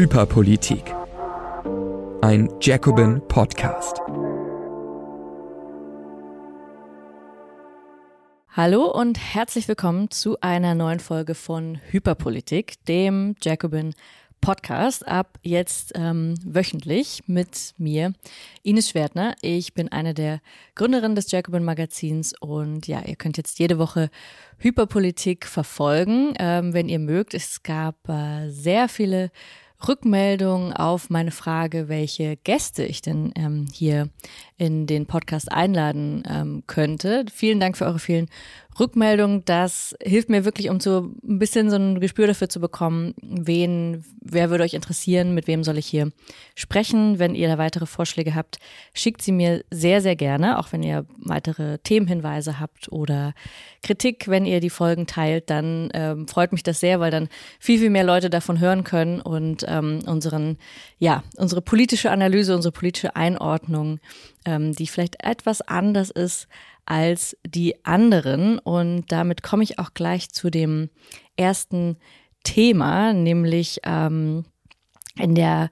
Hyperpolitik. Ein Jacobin Podcast. Hallo und herzlich willkommen zu einer neuen Folge von Hyperpolitik, dem Jacobin Podcast. Ab jetzt ähm, wöchentlich mit mir, Ines Schwertner. Ich bin eine der Gründerinnen des Jacobin Magazins und ja, ihr könnt jetzt jede Woche Hyperpolitik verfolgen, ähm, wenn ihr mögt. Es gab äh, sehr viele Rückmeldungen auf meine Frage, welche Gäste ich denn ähm, hier in den Podcast einladen ähm, könnte. Vielen Dank für eure vielen Rückmeldungen. Das hilft mir wirklich, um so ein bisschen so ein Gespür dafür zu bekommen, wen, wer würde euch interessieren, mit wem soll ich hier sprechen. Wenn ihr da weitere Vorschläge habt, schickt sie mir sehr, sehr gerne, auch wenn ihr weitere Themenhinweise habt oder Kritik, wenn ihr die Folgen teilt, dann ähm, freut mich das sehr, weil dann viel, viel mehr Leute davon hören können und ähm, unseren, ja, unsere politische Analyse, unsere politische Einordnung ähm, die vielleicht etwas anders ist als die anderen. Und damit komme ich auch gleich zu dem ersten Thema, nämlich ähm, in der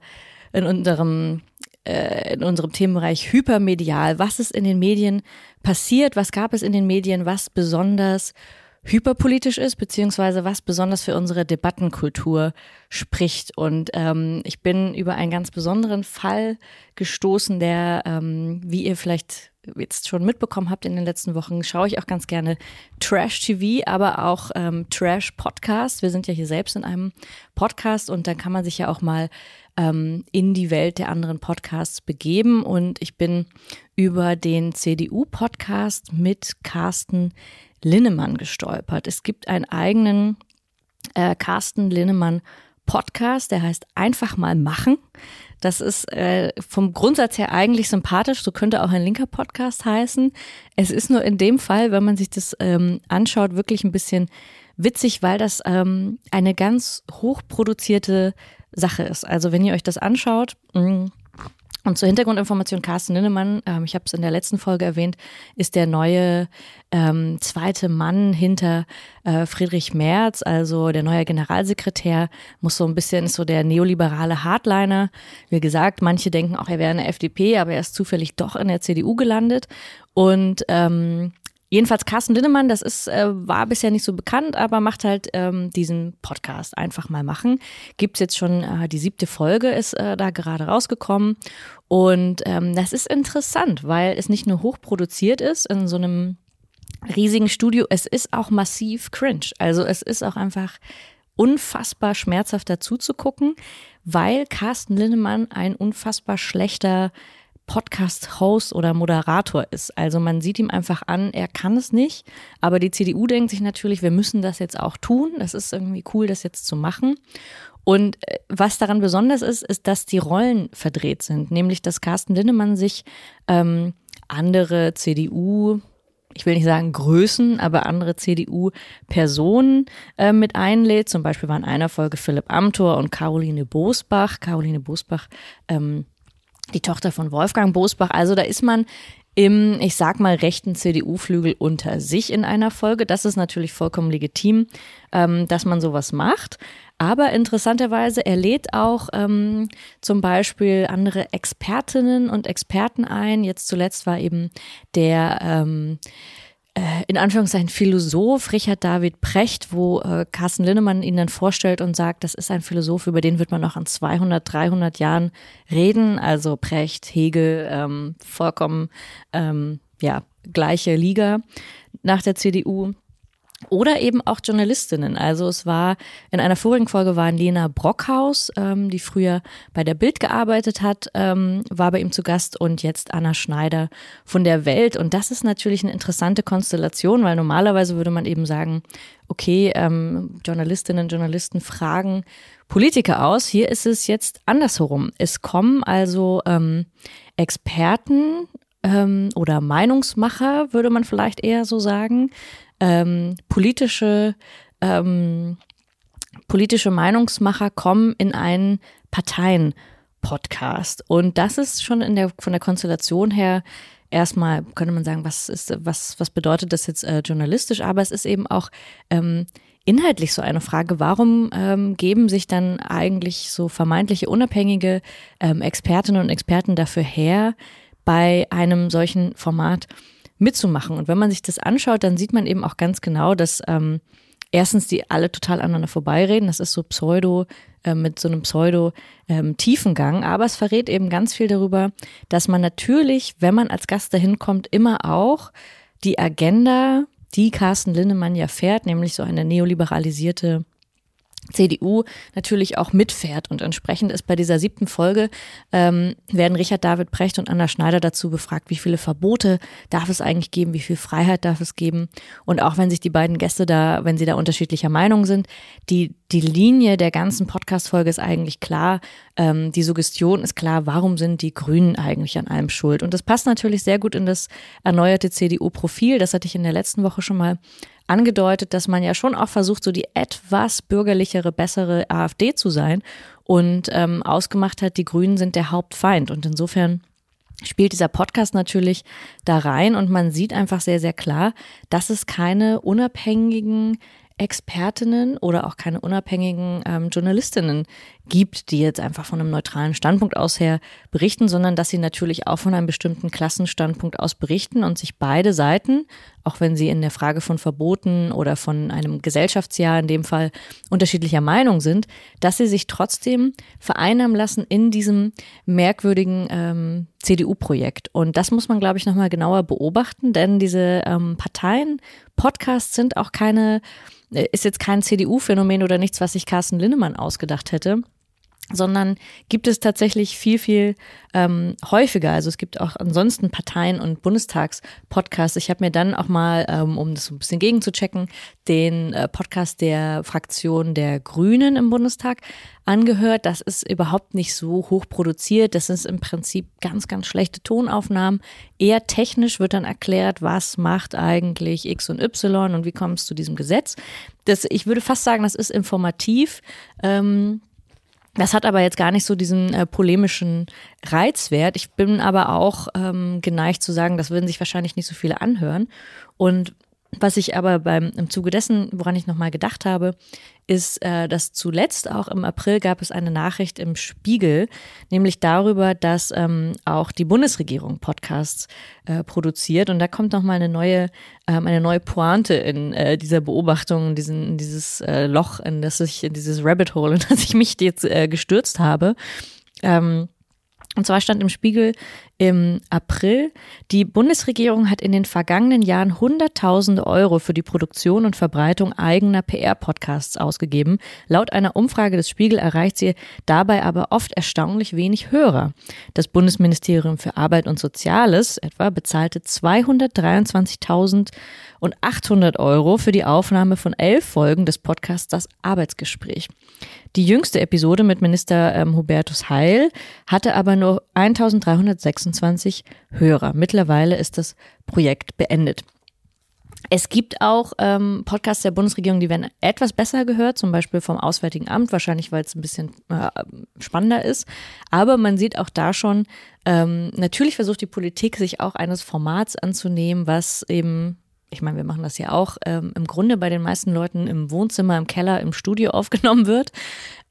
in unserem äh, in unserem Themenbereich hypermedial. Was ist in den Medien passiert? Was gab es in den Medien, was besonders hyperpolitisch ist, beziehungsweise was besonders für unsere Debattenkultur spricht. Und ähm, ich bin über einen ganz besonderen Fall gestoßen, der, ähm, wie ihr vielleicht jetzt schon mitbekommen habt in den letzten Wochen, schaue ich auch ganz gerne Trash-TV, aber auch ähm, Trash-Podcast. Wir sind ja hier selbst in einem Podcast und dann kann man sich ja auch mal ähm, in die Welt der anderen Podcasts begeben. Und ich bin über den CDU-Podcast mit Carsten Linnemann gestolpert. Es gibt einen eigenen äh, Carsten Linnemann Podcast, der heißt Einfach mal machen. Das ist äh, vom Grundsatz her eigentlich sympathisch, so könnte auch ein linker Podcast heißen. Es ist nur in dem Fall, wenn man sich das ähm, anschaut, wirklich ein bisschen witzig, weil das ähm, eine ganz hochproduzierte Sache ist. Also wenn ihr euch das anschaut, mh, mm, und zur Hintergrundinformation, Carsten Linnemann, ähm, ich habe es in der letzten Folge erwähnt, ist der neue ähm, zweite Mann hinter äh, Friedrich Merz, also der neue Generalsekretär, muss so ein bisschen, ist so der neoliberale Hardliner. Wie gesagt, manche denken auch, er wäre in der FDP, aber er ist zufällig doch in der CDU gelandet. Und ähm, Jedenfalls Carsten Linnemann, das ist, äh, war bisher nicht so bekannt, aber macht halt ähm, diesen Podcast einfach mal machen. Gibt's jetzt schon äh, die siebte Folge, ist äh, da gerade rausgekommen. Und ähm, das ist interessant, weil es nicht nur hochproduziert ist in so einem riesigen Studio, es ist auch massiv cringe. Also es ist auch einfach unfassbar schmerzhaft dazu zu gucken, weil Carsten Linnemann ein unfassbar schlechter Podcast-Host oder Moderator ist. Also man sieht ihm einfach an, er kann es nicht. Aber die CDU denkt sich natürlich, wir müssen das jetzt auch tun. Das ist irgendwie cool, das jetzt zu machen. Und äh, was daran besonders ist, ist, dass die Rollen verdreht sind. Nämlich, dass Carsten Linnemann sich ähm, andere CDU, ich will nicht sagen Größen, aber andere CDU-Personen äh, mit einlädt. Zum Beispiel war in einer Folge Philipp Amthor und Caroline Bosbach. Caroline Bosbach ähm, die Tochter von Wolfgang Bosbach. Also da ist man im, ich sag mal, rechten CDU-Flügel unter sich in einer Folge. Das ist natürlich vollkommen legitim, ähm, dass man sowas macht. Aber interessanterweise, er lädt auch ähm, zum Beispiel andere Expertinnen und Experten ein. Jetzt zuletzt war eben der ähm, äh, in Anführungszeichen Philosoph Richard David Precht, wo äh, Carsten Linnemann ihn dann vorstellt und sagt, das ist ein Philosoph, über den wird man noch in 200, 300 Jahren reden. Also Precht, Hegel, ähm, vollkommen ähm, ja gleiche Liga nach der CDU. Oder eben auch Journalistinnen. Also es war in einer vorigen Folge war Lena Brockhaus, ähm, die früher bei der Bild gearbeitet hat, ähm, war bei ihm zu Gast und jetzt Anna Schneider von der Welt. Und das ist natürlich eine interessante Konstellation, weil normalerweise würde man eben sagen, okay, ähm, Journalistinnen, Journalisten fragen Politiker aus. Hier ist es jetzt andersherum. Es kommen also ähm, Experten ähm, oder Meinungsmacher, würde man vielleicht eher so sagen, ähm, politische, ähm, politische Meinungsmacher kommen in einen Parteien-Podcast. Und das ist schon in der, von der Konstellation her erstmal, könnte man sagen, was ist, was, was bedeutet das jetzt äh, journalistisch? Aber es ist eben auch ähm, inhaltlich so eine Frage, warum ähm, geben sich dann eigentlich so vermeintliche unabhängige ähm, Expertinnen und Experten dafür her, bei einem solchen Format mitzumachen? Und wenn man sich das anschaut, dann sieht man eben auch ganz genau, dass ähm, erstens die alle total aneinander vorbeireden. Das ist so Pseudo, äh, mit so einem Pseudo-Tiefengang. Ähm, Aber es verrät eben ganz viel darüber, dass man natürlich, wenn man als Gast dahin kommt, immer auch die Agenda, die Carsten Linnemann ja fährt, nämlich so eine neoliberalisierte CDU natürlich auch mitfährt. Und entsprechend ist bei dieser siebten Folge, ähm, werden Richard David Brecht und Anna Schneider dazu befragt, wie viele Verbote darf es eigentlich geben, wie viel Freiheit darf es geben. Und auch wenn sich die beiden Gäste da, wenn sie da unterschiedlicher Meinung sind, die, die Linie der ganzen Podcast-Folge ist eigentlich klar. Ähm, die Suggestion ist klar, warum sind die Grünen eigentlich an allem schuld? Und das passt natürlich sehr gut in das erneuerte CDU-Profil. Das hatte ich in der letzten Woche schon mal angedeutet, dass man ja schon auch versucht, so die etwas bürgerlichere, bessere AfD zu sein und ähm, ausgemacht hat, die Grünen sind der Hauptfeind. Und insofern spielt dieser Podcast natürlich da rein und man sieht einfach sehr, sehr klar, dass es keine unabhängigen Expertinnen oder auch keine unabhängigen ähm, Journalistinnen gibt, die jetzt einfach von einem neutralen Standpunkt aus her berichten, sondern dass sie natürlich auch von einem bestimmten Klassenstandpunkt aus berichten und sich beide Seiten, auch wenn sie in der Frage von Verboten oder von einem Gesellschaftsjahr in dem Fall unterschiedlicher Meinung sind, dass sie sich trotzdem vereinnahmen lassen in diesem merkwürdigen ähm, CDU-Projekt. Und das muss man, glaube ich, nochmal genauer beobachten, denn diese ähm, Parteien, Podcasts sind auch keine äh, ist jetzt kein CDU-Phänomen oder nichts, was sich Carsten Linnemann ausgedacht hätte sondern gibt es tatsächlich viel, viel ähm, häufiger. Also es gibt auch ansonsten Parteien und Bundestagspodcasts. Ich habe mir dann auch mal, ähm, um das ein bisschen gegenzuchecken, den äh, Podcast der Fraktion der Grünen im Bundestag angehört. Das ist überhaupt nicht so hoch produziert. Das ist im Prinzip ganz, ganz schlechte Tonaufnahmen. Eher technisch wird dann erklärt, was macht eigentlich X und Y und wie kommst du zu diesem Gesetz. Das, ich würde fast sagen, das ist informativ. Ähm, das hat aber jetzt gar nicht so diesen äh, polemischen Reizwert. Ich bin aber auch ähm, geneigt zu sagen, das würden sich wahrscheinlich nicht so viele anhören. Und was ich aber beim im Zuge dessen, woran ich nochmal gedacht habe, ist, äh, dass zuletzt auch im April gab es eine Nachricht im Spiegel, nämlich darüber, dass ähm, auch die Bundesregierung Podcasts äh, produziert. Und da kommt nochmal eine neue, ähm, eine neue Pointe in äh, dieser Beobachtung, in, diesen, in dieses äh, Loch, in das ich, in dieses Rabbit Hole, in das ich mich jetzt äh, gestürzt habe. Ähm, und zwar stand im Spiegel im April, die Bundesregierung hat in den vergangenen Jahren Hunderttausende Euro für die Produktion und Verbreitung eigener PR-Podcasts ausgegeben. Laut einer Umfrage des Spiegel erreicht sie dabei aber oft erstaunlich wenig Hörer. Das Bundesministerium für Arbeit und Soziales etwa bezahlte 223.000 und 800 Euro für die Aufnahme von elf Folgen des Podcasts Das Arbeitsgespräch. Die jüngste Episode mit Minister ähm, Hubertus Heil hatte aber nur 1326 Hörer. Mittlerweile ist das Projekt beendet. Es gibt auch ähm, Podcasts der Bundesregierung, die werden etwas besser gehört, zum Beispiel vom Auswärtigen Amt, wahrscheinlich weil es ein bisschen äh, spannender ist. Aber man sieht auch da schon, ähm, natürlich versucht die Politik sich auch eines Formats anzunehmen, was eben ich meine, wir machen das ja auch, ähm, im Grunde bei den meisten Leuten im Wohnzimmer, im Keller, im Studio aufgenommen wird.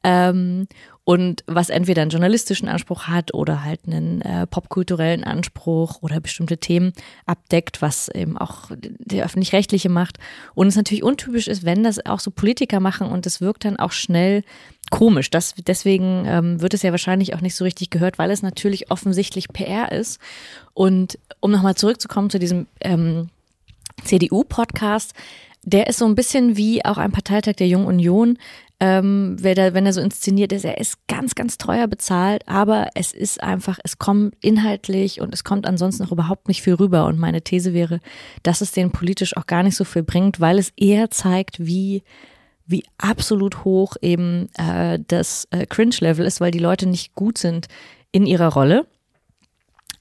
Ähm, und was entweder einen journalistischen Anspruch hat oder halt einen äh, popkulturellen Anspruch oder bestimmte Themen abdeckt, was eben auch der öffentlich-rechtliche macht. Und es natürlich untypisch ist, wenn das auch so Politiker machen und es wirkt dann auch schnell komisch. Das, deswegen ähm, wird es ja wahrscheinlich auch nicht so richtig gehört, weil es natürlich offensichtlich PR ist. Und um nochmal zurückzukommen zu diesem ähm, CDU-Podcast, der ist so ein bisschen wie auch ein Parteitag der Jungen Union. Ähm, wenn, er, wenn er so inszeniert ist, er ist ganz, ganz teuer bezahlt, aber es ist einfach, es kommt inhaltlich und es kommt ansonsten auch überhaupt nicht viel rüber. Und meine These wäre, dass es den politisch auch gar nicht so viel bringt, weil es eher zeigt, wie wie absolut hoch eben äh, das äh, Cringe-Level ist, weil die Leute nicht gut sind in ihrer Rolle.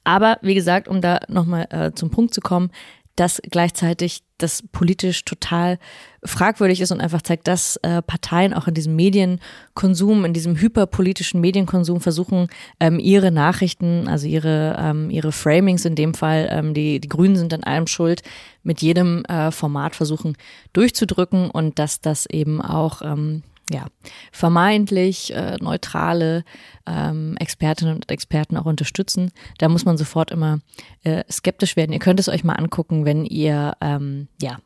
Aber wie gesagt, um da nochmal äh, zum Punkt zu kommen, dass gleichzeitig das politisch total fragwürdig ist und einfach zeigt, dass äh, Parteien auch in diesem Medienkonsum, in diesem hyperpolitischen Medienkonsum versuchen, ähm, ihre Nachrichten, also ihre, ähm, ihre Framings in dem Fall, ähm, die, die Grünen sind an allem schuld, mit jedem äh, Format versuchen durchzudrücken und dass das eben auch ähm, ja, vermeintlich äh, neutrale ähm, Expertinnen und Experten auch unterstützen. Da muss man sofort immer äh, skeptisch werden. Ihr könnt es euch mal angucken, wenn ihr ähm, ja,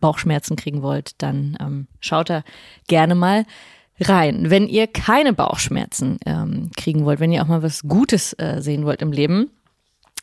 Bauchschmerzen kriegen wollt, dann ähm, schaut da gerne mal rein. Wenn ihr keine Bauchschmerzen ähm, kriegen wollt, wenn ihr auch mal was Gutes äh, sehen wollt im Leben,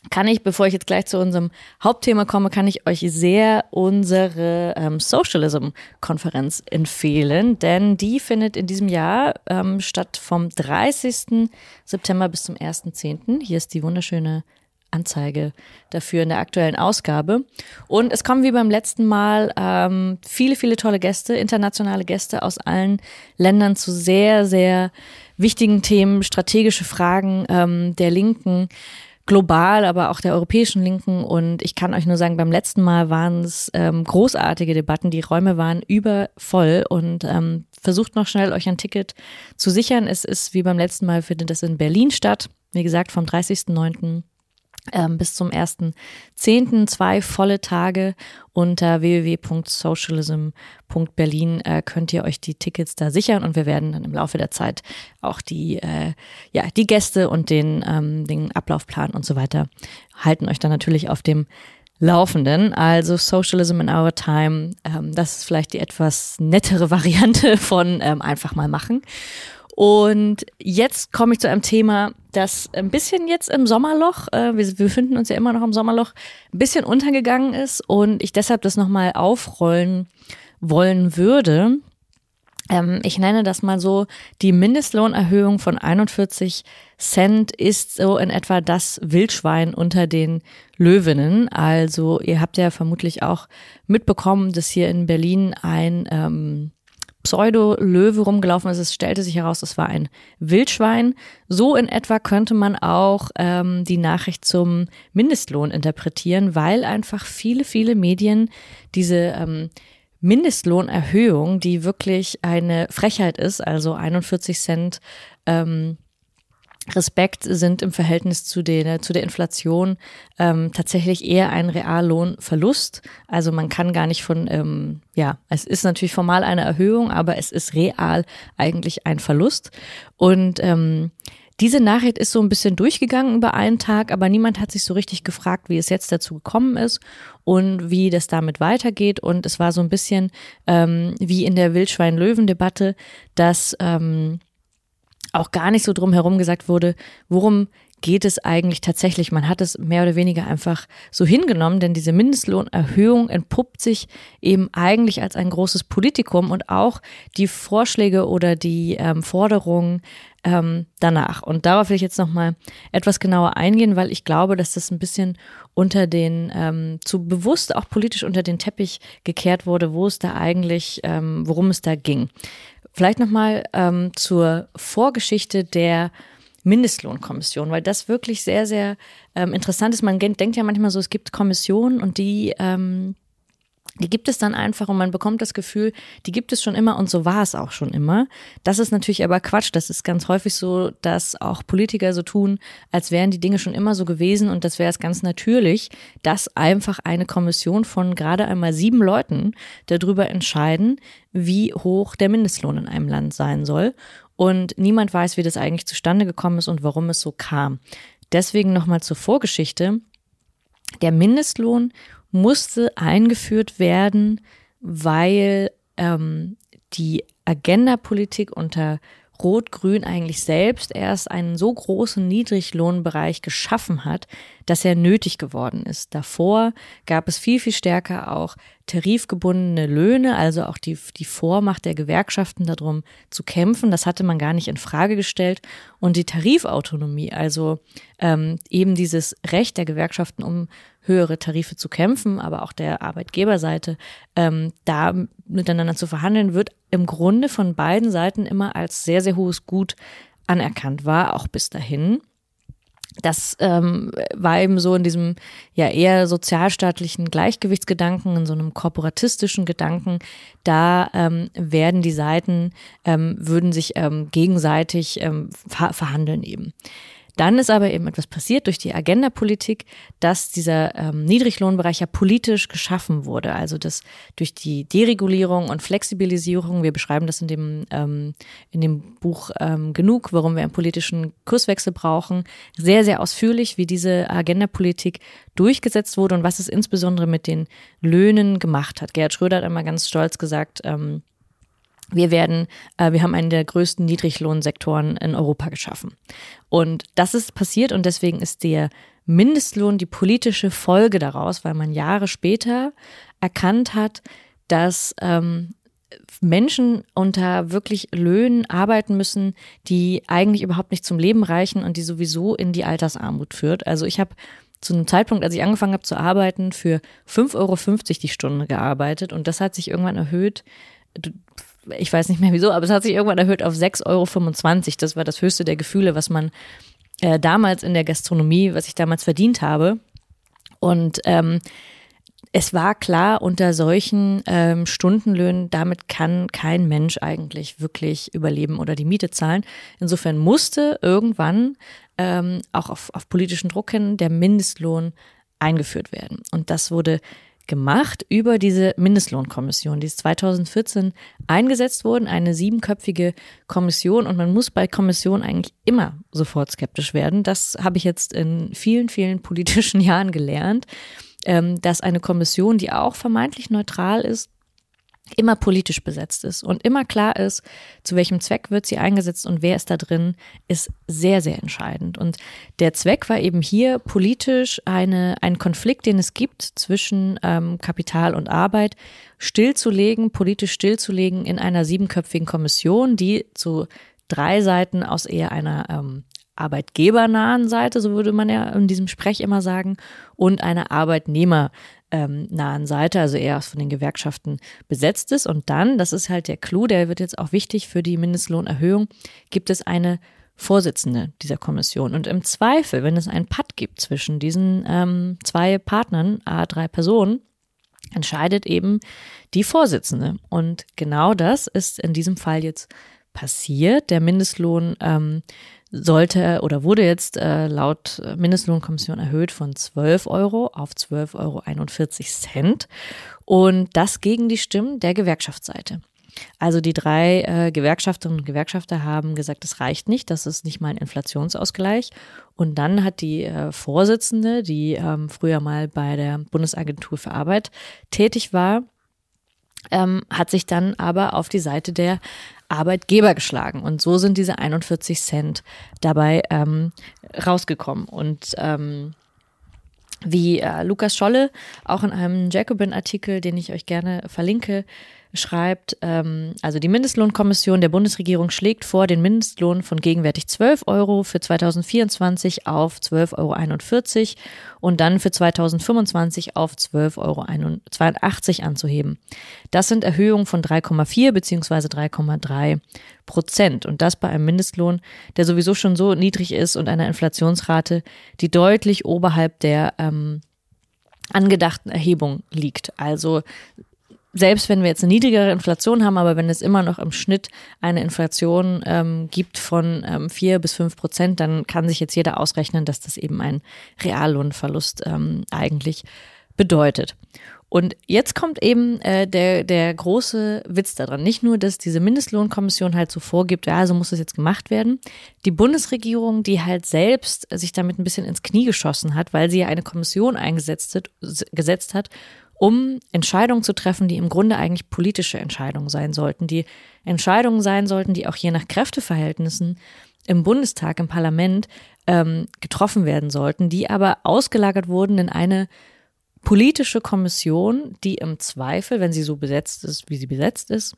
kann ich, bevor ich jetzt gleich zu unserem Hauptthema komme, kann ich euch sehr unsere ähm, Socialism-Konferenz empfehlen, denn die findet in diesem Jahr ähm, statt vom 30. September bis zum 1.10. Hier ist die wunderschöne Anzeige dafür in der aktuellen Ausgabe. Und es kommen wie beim letzten Mal ähm, viele, viele tolle Gäste, internationale Gäste aus allen Ländern zu sehr, sehr wichtigen Themen, strategische Fragen ähm, der Linken global, aber auch der europäischen Linken. Und ich kann euch nur sagen, beim letzten Mal waren es ähm, großartige Debatten. Die Räume waren übervoll und ähm, versucht noch schnell euch ein Ticket zu sichern. Es ist wie beim letzten Mal findet es in Berlin statt. Wie gesagt, vom 30.09 ähm, bis zum 1.10. zwei volle Tage unter www.socialism.berlin äh, könnt ihr euch die Tickets da sichern und wir werden dann im Laufe der Zeit auch die, äh, ja, die Gäste und den, ähm, den Ablaufplan und so weiter halten euch dann natürlich auf dem Laufenden. Also Socialism in Our Time, ähm, das ist vielleicht die etwas nettere Variante von ähm, einfach mal machen. Und jetzt komme ich zu einem Thema, das ein bisschen jetzt im Sommerloch, äh, wir, wir befinden uns ja immer noch im Sommerloch, ein bisschen untergegangen ist und ich deshalb das nochmal aufrollen wollen würde. Ähm, ich nenne das mal so, die Mindestlohnerhöhung von 41 Cent ist so in etwa das Wildschwein unter den Löwinnen. Also ihr habt ja vermutlich auch mitbekommen, dass hier in Berlin ein ähm, Pseudo-Löwe rumgelaufen ist. Es stellte sich heraus, es war ein Wildschwein. So in etwa könnte man auch ähm, die Nachricht zum Mindestlohn interpretieren, weil einfach viele, viele Medien diese ähm, Mindestlohnerhöhung, die wirklich eine Frechheit ist, also 41 Cent ähm, Respekt sind im Verhältnis zu der, zu der Inflation ähm, tatsächlich eher ein Reallohnverlust. Also man kann gar nicht von, ähm, ja, es ist natürlich formal eine Erhöhung, aber es ist real eigentlich ein Verlust. Und ähm, diese Nachricht ist so ein bisschen durchgegangen über einen Tag, aber niemand hat sich so richtig gefragt, wie es jetzt dazu gekommen ist und wie das damit weitergeht. Und es war so ein bisschen ähm, wie in der Wildschwein-Löwen-Debatte, dass ähm, auch gar nicht so drum herum gesagt wurde, worum geht es eigentlich tatsächlich? Man hat es mehr oder weniger einfach so hingenommen, denn diese Mindestlohnerhöhung entpuppt sich eben eigentlich als ein großes Politikum und auch die Vorschläge oder die ähm, Forderungen ähm, danach. Und darauf will ich jetzt nochmal etwas genauer eingehen, weil ich glaube, dass das ein bisschen unter den, ähm, zu bewusst auch politisch unter den Teppich gekehrt wurde, wo es da eigentlich, ähm, worum es da ging. Vielleicht nochmal ähm, zur Vorgeschichte der Mindestlohnkommission, weil das wirklich sehr, sehr ähm, interessant ist. Man denkt ja manchmal so, es gibt Kommissionen und die ähm, die gibt es dann einfach und man bekommt das Gefühl, die gibt es schon immer und so war es auch schon immer. Das ist natürlich aber Quatsch. Das ist ganz häufig so, dass auch Politiker so tun, als wären die Dinge schon immer so gewesen und das wäre es ganz natürlich, dass einfach eine Kommission von gerade einmal sieben Leuten darüber entscheiden, wie hoch der Mindestlohn in einem Land sein soll. Und niemand weiß, wie das eigentlich zustande gekommen ist und warum es so kam. Deswegen nochmal zur Vorgeschichte. Der Mindestlohn musste eingeführt werden, weil ähm, die Agenda-Politik unter Rot-Grün eigentlich selbst erst einen so großen Niedriglohnbereich geschaffen hat, dass er nötig geworden ist. Davor gab es viel, viel stärker auch tarifgebundene Löhne, also auch die, die Vormacht der Gewerkschaften darum zu kämpfen. Das hatte man gar nicht in Frage gestellt. Und die Tarifautonomie, also ähm, eben dieses Recht der Gewerkschaften, um höhere Tarife zu kämpfen, aber auch der Arbeitgeberseite, ähm, da miteinander zu verhandeln, wird im Grunde von beiden Seiten immer als sehr, sehr hohes Gut anerkannt, war auch bis dahin. das ähm, war eben so in diesem ja eher sozialstaatlichen Gleichgewichtsgedanken, in so einem korporatistischen Gedanken. Da ähm, werden die Seiten, ähm, würden sich ähm, gegenseitig ähm, ver verhandeln eben. Dann ist aber eben etwas passiert durch die Agenda-Politik, dass dieser ähm, Niedriglohnbereich ja politisch geschaffen wurde. Also dass durch die Deregulierung und Flexibilisierung, wir beschreiben das in dem, ähm, in dem Buch ähm, genug, warum wir einen politischen Kurswechsel brauchen, sehr, sehr ausführlich, wie diese Agenda-Politik durchgesetzt wurde und was es insbesondere mit den Löhnen gemacht hat. Gerhard Schröder hat einmal ganz stolz gesagt, ähm, wir werden, äh, wir haben einen der größten Niedriglohnsektoren in Europa geschaffen. Und das ist passiert und deswegen ist der Mindestlohn die politische Folge daraus, weil man Jahre später erkannt hat, dass ähm, Menschen unter wirklich Löhnen arbeiten müssen, die eigentlich überhaupt nicht zum Leben reichen und die sowieso in die Altersarmut führt. Also ich habe zu einem Zeitpunkt, als ich angefangen habe zu arbeiten, für 5,50 Euro die Stunde gearbeitet und das hat sich irgendwann erhöht ich weiß nicht mehr wieso, aber es hat sich irgendwann erhöht auf 6,25 Euro. Das war das höchste der Gefühle, was man äh, damals in der Gastronomie, was ich damals verdient habe. Und ähm, es war klar, unter solchen ähm, Stundenlöhnen, damit kann kein Mensch eigentlich wirklich überleben oder die Miete zahlen. Insofern musste irgendwann ähm, auch auf, auf politischen Druck hin der Mindestlohn eingeführt werden. Und das wurde gemacht über diese Mindestlohnkommission. Die ist 2014 eingesetzt worden, eine siebenköpfige Kommission. Und man muss bei Kommissionen eigentlich immer sofort skeptisch werden. Das habe ich jetzt in vielen, vielen politischen Jahren gelernt, ähm, dass eine Kommission, die auch vermeintlich neutral ist, immer politisch besetzt ist und immer klar ist, zu welchem Zweck wird sie eingesetzt und wer ist da drin, ist sehr, sehr entscheidend. Und der Zweck war eben hier politisch eine, ein Konflikt, den es gibt zwischen ähm, Kapital und Arbeit, stillzulegen, politisch stillzulegen in einer siebenköpfigen Kommission, die zu drei Seiten aus eher einer ähm, arbeitgebernahen Seite, so würde man ja in diesem Sprech immer sagen, und einer Arbeitnehmer ähm, nahen Seite, also eher von den Gewerkschaften besetzt ist. Und dann, das ist halt der Clou, der wird jetzt auch wichtig für die Mindestlohnerhöhung, gibt es eine Vorsitzende dieser Kommission. Und im Zweifel, wenn es einen Patt gibt zwischen diesen ähm, zwei Partnern, a drei Personen, entscheidet eben die Vorsitzende. Und genau das ist in diesem Fall jetzt passiert. Der Mindestlohn ähm, sollte oder wurde jetzt äh, laut Mindestlohnkommission erhöht von 12 Euro auf 12,41 Euro. Und das gegen die Stimmen der Gewerkschaftsseite. Also die drei äh, Gewerkschafterinnen und Gewerkschafter haben gesagt, das reicht nicht, das ist nicht mal ein Inflationsausgleich. Und dann hat die äh, Vorsitzende, die ähm, früher mal bei der Bundesagentur für Arbeit tätig war, ähm, hat sich dann aber auf die Seite der Arbeitgeber geschlagen. Und so sind diese 41 Cent dabei ähm, rausgekommen. Und ähm, wie äh, Lukas Scholle auch in einem Jacobin-Artikel, den ich euch gerne verlinke, schreibt, ähm, also die Mindestlohnkommission der Bundesregierung schlägt vor, den Mindestlohn von gegenwärtig 12 Euro für 2024 auf 12,41 Euro und dann für 2025 auf 12,82 Euro anzuheben. Das sind Erhöhungen von 3,4 beziehungsweise 3,3 Prozent und das bei einem Mindestlohn, der sowieso schon so niedrig ist und einer Inflationsrate, die deutlich oberhalb der ähm, angedachten Erhebung liegt. Also selbst wenn wir jetzt eine niedrigere Inflation haben, aber wenn es immer noch im Schnitt eine Inflation ähm, gibt von ähm, vier bis fünf Prozent, dann kann sich jetzt jeder ausrechnen, dass das eben ein Reallohnverlust ähm, eigentlich bedeutet. Und jetzt kommt eben äh, der, der große Witz daran. Nicht nur, dass diese Mindestlohnkommission halt so vorgibt, ja, so muss es jetzt gemacht werden. Die Bundesregierung, die halt selbst sich damit ein bisschen ins Knie geschossen hat, weil sie ja eine Kommission eingesetzt hat, gesetzt hat, um Entscheidungen zu treffen, die im Grunde eigentlich politische Entscheidungen sein sollten, die Entscheidungen sein sollten, die auch je nach Kräfteverhältnissen im Bundestag, im Parlament ähm, getroffen werden sollten, die aber ausgelagert wurden in eine politische Kommission, die im Zweifel, wenn sie so besetzt ist, wie sie besetzt ist,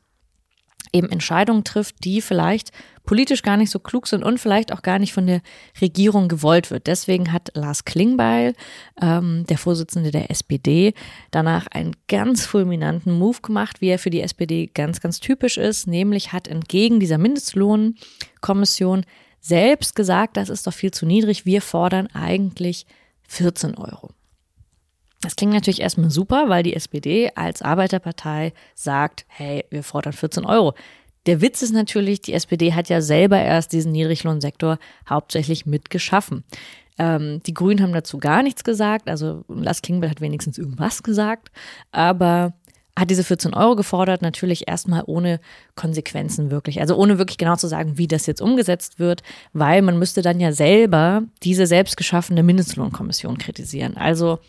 eben Entscheidungen trifft, die vielleicht politisch gar nicht so klug sind und vielleicht auch gar nicht von der Regierung gewollt wird. Deswegen hat Lars Klingbeil, ähm, der Vorsitzende der SPD, danach einen ganz fulminanten Move gemacht, wie er für die SPD ganz, ganz typisch ist, nämlich hat entgegen dieser Mindestlohnkommission selbst gesagt, das ist doch viel zu niedrig, wir fordern eigentlich 14 Euro. Das klingt natürlich erstmal super, weil die SPD als Arbeiterpartei sagt, hey, wir fordern 14 Euro. Der Witz ist natürlich, die SPD hat ja selber erst diesen Niedriglohnsektor hauptsächlich mitgeschaffen. Ähm, die Grünen haben dazu gar nichts gesagt, also Lars Klingbeil hat wenigstens irgendwas gesagt, aber hat diese 14 Euro gefordert, natürlich erstmal ohne Konsequenzen wirklich. Also ohne wirklich genau zu sagen, wie das jetzt umgesetzt wird, weil man müsste dann ja selber diese selbst geschaffene Mindestlohnkommission kritisieren. Also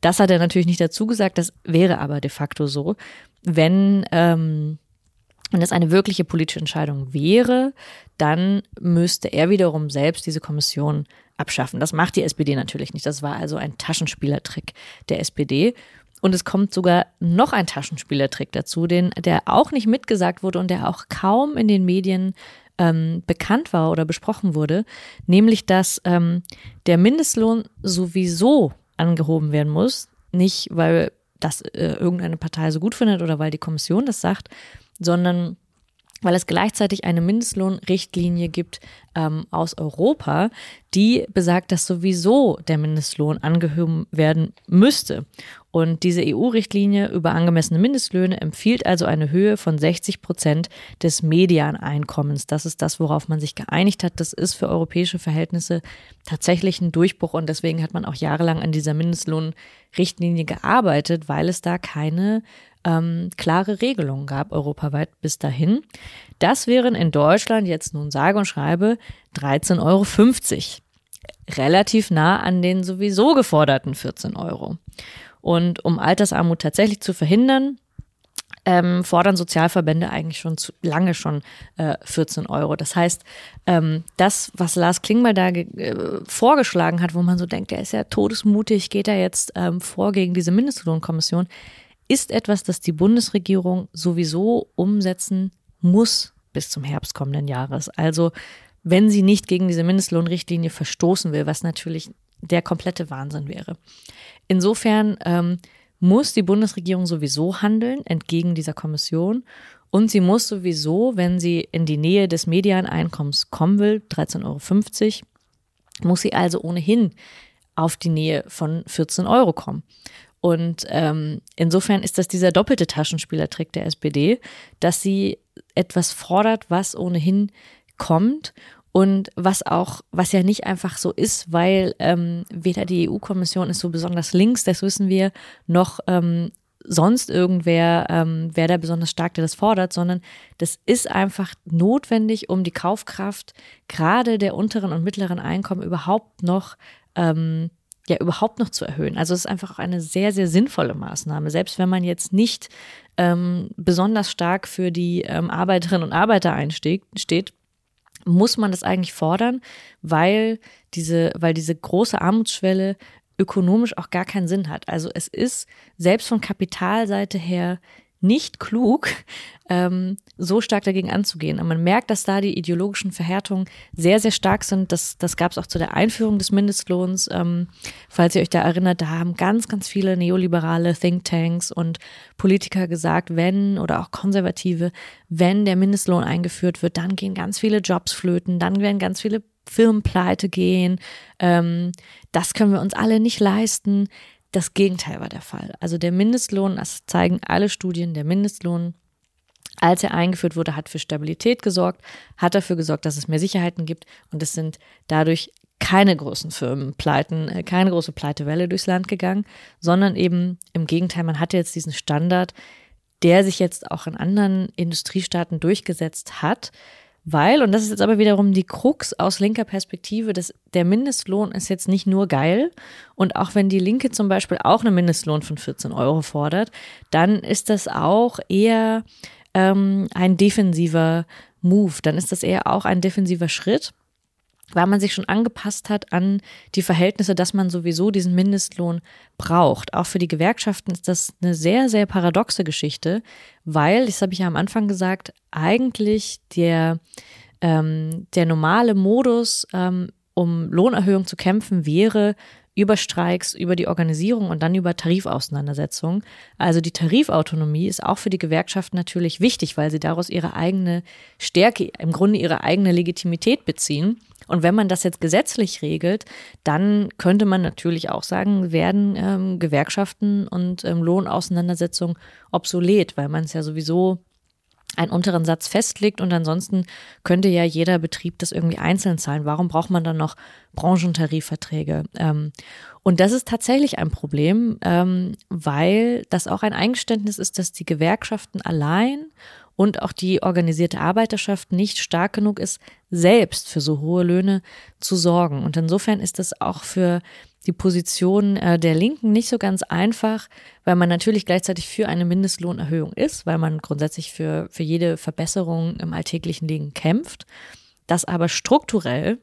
das hat er natürlich nicht dazu gesagt, das wäre aber de facto so, wenn, ähm, wenn das eine wirkliche politische Entscheidung wäre, dann müsste er wiederum selbst diese Kommission abschaffen. Das macht die SPD natürlich nicht. Das war also ein Taschenspielertrick der SPD. Und es kommt sogar noch ein Taschenspielertrick dazu, den, der auch nicht mitgesagt wurde und der auch kaum in den Medien ähm, bekannt war oder besprochen wurde, nämlich dass ähm, der Mindestlohn sowieso angehoben werden muss, nicht weil das äh, irgendeine Partei so gut findet oder weil die Kommission das sagt, sondern weil es gleichzeitig eine Mindestlohnrichtlinie gibt ähm, aus Europa, die besagt, dass sowieso der Mindestlohn angehoben werden müsste. Und diese EU-Richtlinie über angemessene Mindestlöhne empfiehlt also eine Höhe von 60 Prozent des Medianeinkommens. Das ist das, worauf man sich geeinigt hat. Das ist für europäische Verhältnisse tatsächlich ein Durchbruch und deswegen hat man auch jahrelang an dieser Mindestlohnrichtlinie gearbeitet, weil es da keine ähm, klare Regelungen gab europaweit bis dahin. Das wären in Deutschland jetzt nun sage und schreibe 13,50 Euro. Relativ nah an den sowieso geforderten 14 Euro. Und um Altersarmut tatsächlich zu verhindern, ähm, fordern Sozialverbände eigentlich schon zu, lange schon äh, 14 Euro. Das heißt, ähm, das, was Lars Klingbeil da äh, vorgeschlagen hat, wo man so denkt, der ist ja todesmutig, geht er jetzt ähm, vor gegen diese Mindestlohnkommission, ist etwas, das die Bundesregierung sowieso umsetzen muss bis zum Herbst kommenden Jahres. Also wenn sie nicht gegen diese Mindestlohnrichtlinie verstoßen will, was natürlich der komplette Wahnsinn wäre. Insofern ähm, muss die Bundesregierung sowieso handeln, entgegen dieser Kommission. Und sie muss sowieso, wenn sie in die Nähe des Medianeinkommens kommen will, 13,50 Euro, muss sie also ohnehin auf die Nähe von 14 Euro kommen. Und ähm, insofern ist das dieser doppelte Taschenspielertrick der SPD, dass sie etwas fordert, was ohnehin kommt und was auch, was ja nicht einfach so ist, weil ähm, weder die EU-Kommission ist so besonders links, das wissen wir, noch ähm, sonst irgendwer, ähm, wer da besonders stark, der das fordert, sondern das ist einfach notwendig, um die Kaufkraft gerade der unteren und mittleren Einkommen überhaupt noch ähm, ja überhaupt noch zu erhöhen. Also es ist einfach auch eine sehr, sehr sinnvolle Maßnahme. Selbst wenn man jetzt nicht ähm, besonders stark für die ähm, Arbeiterinnen und Arbeiter einsteht, steht, muss man das eigentlich fordern, weil diese, weil diese große Armutsschwelle ökonomisch auch gar keinen Sinn hat. Also es ist selbst von Kapitalseite her nicht klug, ähm, so stark dagegen anzugehen. Und man merkt, dass da die ideologischen Verhärtungen sehr, sehr stark sind. Das, das gab es auch zu der Einführung des Mindestlohns. Ähm, falls ihr euch da erinnert, da haben ganz, ganz viele neoliberale Thinktanks und Politiker gesagt, wenn oder auch Konservative, wenn der Mindestlohn eingeführt wird, dann gehen ganz viele Jobs flöten, dann werden ganz viele Firmen pleite gehen. Ähm, das können wir uns alle nicht leisten. Das Gegenteil war der Fall. Also der Mindestlohn, das zeigen alle Studien, der Mindestlohn, als er eingeführt wurde, hat für Stabilität gesorgt, hat dafür gesorgt, dass es mehr Sicherheiten gibt und es sind dadurch keine großen Firmen pleiten, äh, keine große Pleitewelle durchs Land gegangen, sondern eben im Gegenteil, man hatte jetzt diesen Standard, der sich jetzt auch in anderen Industriestaaten durchgesetzt hat, weil, und das ist jetzt aber wiederum die Krux aus linker Perspektive, dass der Mindestlohn ist jetzt nicht nur geil. Und auch wenn die Linke zum Beispiel auch einen Mindestlohn von 14 Euro fordert, dann ist das auch eher ähm, ein defensiver Move. Dann ist das eher auch ein defensiver Schritt weil man sich schon angepasst hat an die Verhältnisse, dass man sowieso diesen Mindestlohn braucht. Auch für die Gewerkschaften ist das eine sehr, sehr paradoxe Geschichte, weil, das habe ich ja am Anfang gesagt, eigentlich der, ähm, der normale Modus, ähm, um Lohnerhöhung zu kämpfen, wäre, über Streiks, über die Organisierung und dann über Tarifauseinandersetzungen. Also die Tarifautonomie ist auch für die Gewerkschaften natürlich wichtig, weil sie daraus ihre eigene Stärke, im Grunde ihre eigene Legitimität beziehen. Und wenn man das jetzt gesetzlich regelt, dann könnte man natürlich auch sagen, werden ähm, Gewerkschaften und ähm, Lohnauseinandersetzungen obsolet, weil man es ja sowieso einen unteren Satz festlegt und ansonsten könnte ja jeder Betrieb das irgendwie einzeln zahlen. Warum braucht man dann noch Branchentarifverträge? Ähm, und das ist tatsächlich ein Problem, ähm, weil das auch ein Eingeständnis ist, dass die Gewerkschaften allein und auch die organisierte Arbeiterschaft nicht stark genug ist, selbst für so hohe Löhne zu sorgen. Und insofern ist das auch für die Position äh, der Linken nicht so ganz einfach, weil man natürlich gleichzeitig für eine Mindestlohnerhöhung ist, weil man grundsätzlich für, für jede Verbesserung im alltäglichen Leben kämpft, dass aber strukturell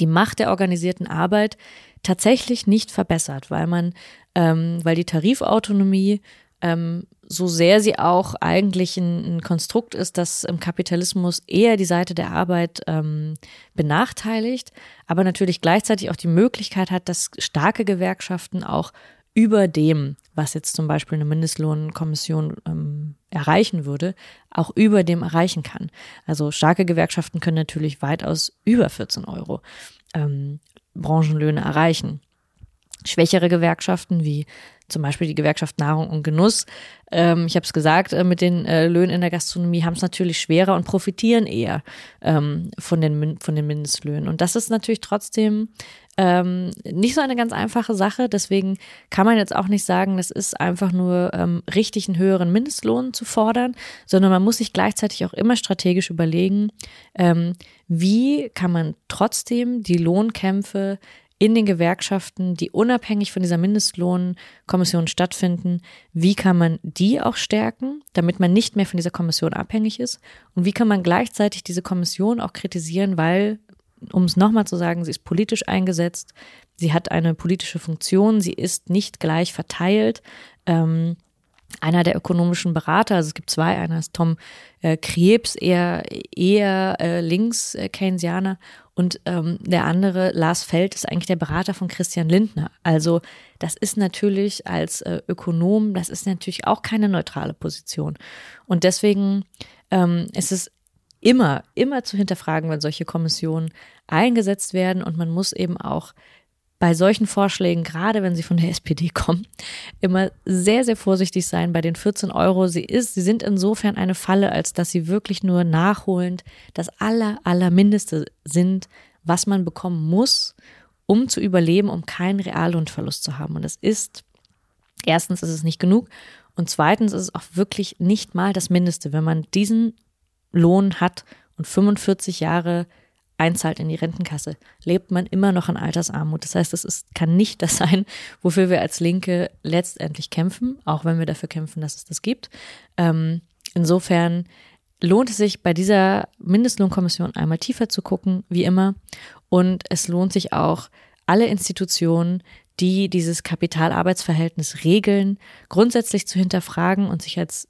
die Macht der organisierten Arbeit tatsächlich nicht verbessert, weil man, ähm, weil die Tarifautonomie ähm, so sehr sie auch eigentlich ein, ein, Konstrukt ist, das im Kapitalismus eher die Seite der Arbeit ähm, benachteiligt, aber natürlich gleichzeitig auch die Möglichkeit hat, dass starke Gewerkschaften auch über dem, was jetzt zum Beispiel eine Mindestlohnkommission ähm, erreichen würde, auch über dem erreichen kann. Also starke Gewerkschaften können natürlich weitaus über 14 Euro ähm, Branchenlöhne erreichen. Schwächere Gewerkschaften wie zum Beispiel die Gewerkschaft Nahrung und Genuss, ähm, ich habe es gesagt, äh, mit den äh, Löhnen in der Gastronomie haben es natürlich schwerer und profitieren eher ähm, von, den, von den Mindestlöhnen. Und das ist natürlich trotzdem ähm, nicht so eine ganz einfache Sache. Deswegen kann man jetzt auch nicht sagen, das ist einfach nur ähm, richtig, einen höheren Mindestlohn zu fordern, sondern man muss sich gleichzeitig auch immer strategisch überlegen, ähm, wie kann man trotzdem die Lohnkämpfe in den Gewerkschaften, die unabhängig von dieser Mindestlohnkommission stattfinden, wie kann man die auch stärken, damit man nicht mehr von dieser Kommission abhängig ist? Und wie kann man gleichzeitig diese Kommission auch kritisieren, weil, um es nochmal zu sagen, sie ist politisch eingesetzt, sie hat eine politische Funktion, sie ist nicht gleich verteilt. Ähm, einer der ökonomischen Berater, also es gibt zwei, einer ist Tom äh, Krebs, eher, eher äh, links äh, Keynesianer und ähm, der andere, Lars Feld, ist eigentlich der Berater von Christian Lindner. Also das ist natürlich als äh, Ökonom, das ist natürlich auch keine neutrale Position. Und deswegen ähm, ist es immer, immer zu hinterfragen, wenn solche Kommissionen eingesetzt werden. Und man muss eben auch bei solchen Vorschlägen, gerade wenn sie von der SPD kommen, immer sehr, sehr vorsichtig sein bei den 14 Euro. Sie ist, sie sind insofern eine Falle, als dass sie wirklich nur nachholend das aller, aller Mindeste sind, was man bekommen muss, um zu überleben, um keinen Reallohnverlust zu haben. Und es ist, erstens ist es nicht genug und zweitens ist es auch wirklich nicht mal das Mindeste. Wenn man diesen Lohn hat und 45 Jahre einzahlt in die Rentenkasse, lebt man immer noch in Altersarmut. Das heißt, ist, kann nicht das sein, wofür wir als Linke letztendlich kämpfen, auch wenn wir dafür kämpfen, dass es das gibt. Ähm, insofern lohnt es sich bei dieser Mindestlohnkommission einmal tiefer zu gucken, wie immer. Und es lohnt sich auch, alle Institutionen, die dieses Kapitalarbeitsverhältnis regeln, grundsätzlich zu hinterfragen und sich als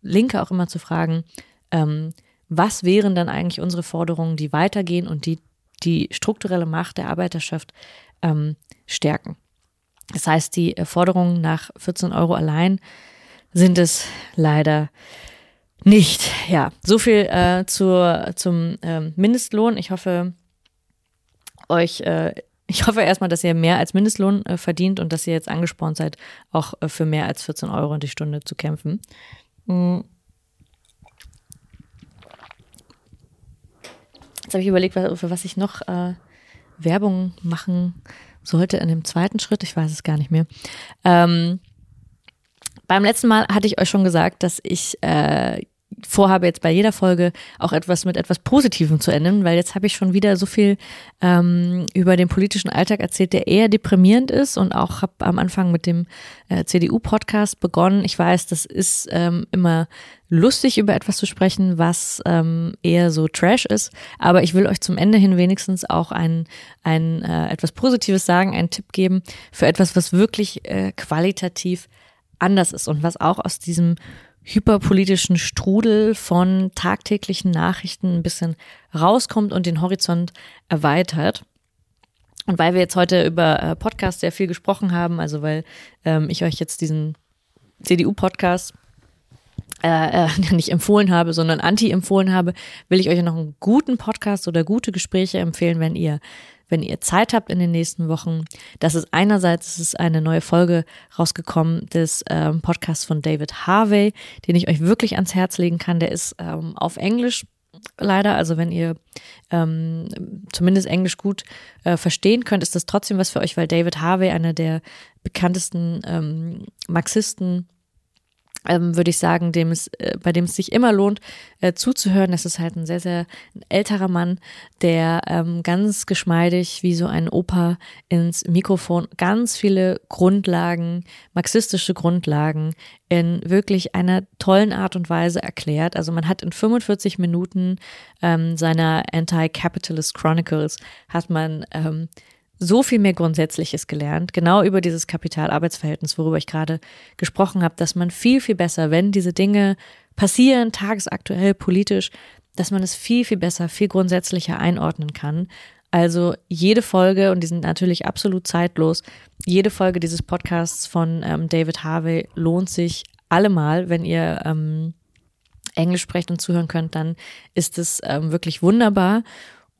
Linke auch immer zu fragen, ähm, was wären dann eigentlich unsere Forderungen, die weitergehen und die die strukturelle Macht der Arbeiterschaft ähm, stärken. Das heißt, die äh, Forderungen nach 14 Euro allein sind es leider nicht. Ja, so viel äh, zur, zum ähm, Mindestlohn. Ich hoffe, euch, äh, ich hoffe erstmal, dass ihr mehr als Mindestlohn äh, verdient und dass ihr jetzt angespornt seid, auch äh, für mehr als 14 Euro in die Stunde zu kämpfen. Mhm. Jetzt habe ich überlegt, für was ich noch äh, Werbung machen sollte in dem zweiten Schritt. Ich weiß es gar nicht mehr. Ähm, beim letzten Mal hatte ich euch schon gesagt, dass ich äh, vorhabe, jetzt bei jeder Folge auch etwas mit etwas Positivem zu enden, weil jetzt habe ich schon wieder so viel ähm, über den politischen Alltag erzählt, der eher deprimierend ist und auch habe am Anfang mit dem äh, CDU-Podcast begonnen. Ich weiß, das ist ähm, immer lustig, über etwas zu sprechen, was ähm, eher so Trash ist, aber ich will euch zum Ende hin wenigstens auch ein, ein äh, etwas Positives sagen, einen Tipp geben für etwas, was wirklich äh, qualitativ anders ist und was auch aus diesem hyperpolitischen Strudel von tagtäglichen Nachrichten ein bisschen rauskommt und den Horizont erweitert. Und weil wir jetzt heute über äh, Podcast sehr viel gesprochen haben, also weil ähm, ich euch jetzt diesen CDU-Podcast äh, äh, nicht empfohlen habe, sondern anti-empfohlen habe, will ich euch noch einen guten Podcast oder gute Gespräche empfehlen, wenn ihr wenn ihr Zeit habt in den nächsten Wochen. Das ist einerseits es ist eine neue Folge rausgekommen des ähm, Podcasts von David Harvey, den ich euch wirklich ans Herz legen kann. Der ist ähm, auf Englisch leider. Also wenn ihr ähm, zumindest Englisch gut äh, verstehen könnt, ist das trotzdem was für euch, weil David Harvey, einer der bekanntesten ähm, Marxisten ähm, würde ich sagen, dem es, äh, bei dem es sich immer lohnt, äh, zuzuhören. Das ist halt ein sehr, sehr älterer Mann, der ähm, ganz geschmeidig wie so ein Opa ins Mikrofon ganz viele Grundlagen, marxistische Grundlagen in wirklich einer tollen Art und Weise erklärt. Also man hat in 45 Minuten ähm, seiner Anti-Capitalist Chronicles hat man ähm, so viel mehr Grundsätzliches gelernt, genau über dieses Kapital-Arbeitsverhältnis, worüber ich gerade gesprochen habe, dass man viel, viel besser, wenn diese Dinge passieren, tagesaktuell, politisch, dass man es viel, viel besser, viel grundsätzlicher einordnen kann. Also jede Folge, und die sind natürlich absolut zeitlos, jede Folge dieses Podcasts von ähm, David Harvey lohnt sich allemal, wenn ihr ähm, Englisch sprecht und zuhören könnt, dann ist es ähm, wirklich wunderbar.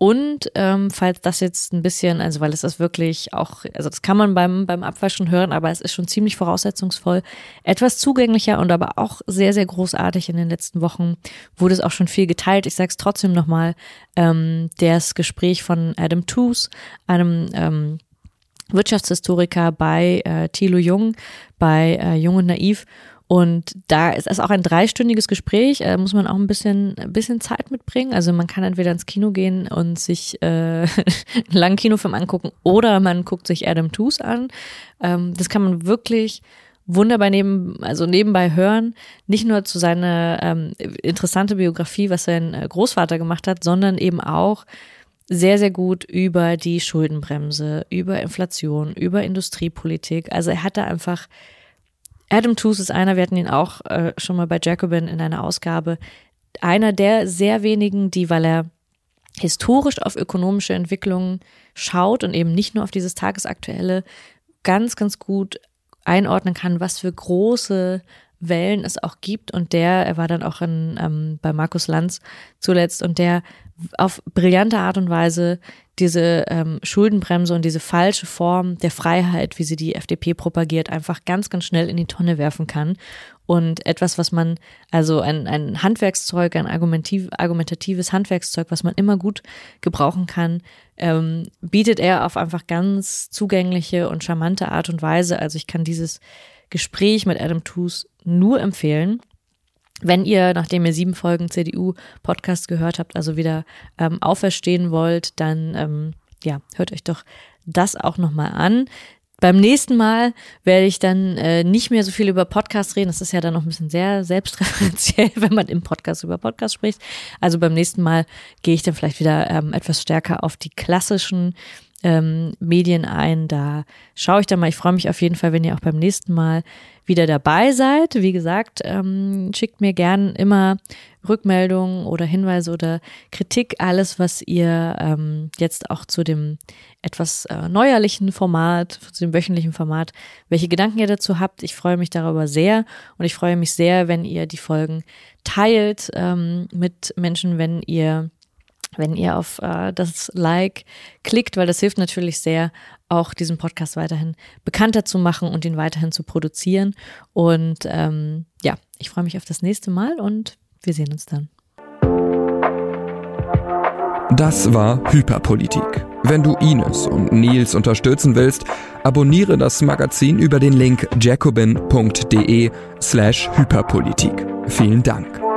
Und ähm, falls das jetzt ein bisschen, also weil es ist wirklich auch, also das kann man beim, beim Abwaschen hören, aber es ist schon ziemlich voraussetzungsvoll, etwas zugänglicher und aber auch sehr, sehr großartig in den letzten Wochen wurde es auch schon viel geteilt. Ich sage es trotzdem nochmal, ähm, das Gespräch von Adam Toos, einem ähm, Wirtschaftshistoriker bei äh, Thilo Jung, bei äh, Jung und Naiv und da ist es auch ein dreistündiges Gespräch, äh, muss man auch ein bisschen, ein bisschen Zeit mitbringen. Also man kann entweder ins Kino gehen und sich äh, einen langen Kinofilm angucken oder man guckt sich Adam Toos an. Ähm, das kann man wirklich wunderbar neben, also nebenbei hören, nicht nur zu seiner ähm, interessante Biografie, was sein äh, Großvater gemacht hat, sondern eben auch sehr, sehr gut über die Schuldenbremse, über Inflation, über Industriepolitik. Also er hat da einfach Adam Tooze ist einer, wir hatten ihn auch äh, schon mal bei Jacobin in einer Ausgabe, einer der sehr wenigen, die, weil er historisch auf ökonomische Entwicklungen schaut und eben nicht nur auf dieses tagesaktuelle, ganz, ganz gut einordnen kann, was für große Wellen es auch gibt. Und der, er war dann auch in, ähm, bei Markus Lanz zuletzt und der auf brillante Art und Weise diese ähm, Schuldenbremse und diese falsche Form der Freiheit, wie sie die FDP propagiert, einfach ganz, ganz schnell in die Tonne werfen kann. Und etwas, was man, also ein, ein Handwerkszeug, ein argumentiv, argumentatives Handwerkszeug, was man immer gut gebrauchen kann, ähm, bietet er auf einfach ganz zugängliche und charmante Art und Weise. Also ich kann dieses Gespräch mit Adam Toos nur empfehlen. Wenn ihr, nachdem ihr sieben Folgen CDU-Podcast gehört habt, also wieder ähm, auferstehen wollt, dann ähm, ja, hört euch doch das auch nochmal an. Beim nächsten Mal werde ich dann äh, nicht mehr so viel über Podcast reden. Das ist ja dann noch ein bisschen sehr selbstreferenziell, wenn man im Podcast über Podcast spricht. Also beim nächsten Mal gehe ich dann vielleicht wieder ähm, etwas stärker auf die klassischen ähm, Medien ein. Da schaue ich dann mal. Ich freue mich auf jeden Fall, wenn ihr auch beim nächsten Mal wieder dabei seid. Wie gesagt, ähm, schickt mir gern immer Rückmeldungen oder Hinweise oder Kritik, alles, was ihr ähm, jetzt auch zu dem etwas äh, neuerlichen Format, zu dem wöchentlichen Format, welche Gedanken ihr dazu habt. Ich freue mich darüber sehr und ich freue mich sehr, wenn ihr die Folgen teilt ähm, mit Menschen, wenn ihr wenn ihr auf äh, das Like klickt, weil das hilft natürlich sehr, auch diesen Podcast weiterhin bekannter zu machen und ihn weiterhin zu produzieren. Und ähm, ja, ich freue mich auf das nächste Mal und wir sehen uns dann. Das war Hyperpolitik. Wenn du Ines und Nils unterstützen willst, abonniere das Magazin über den Link jacobin.de slash Hyperpolitik. Vielen Dank.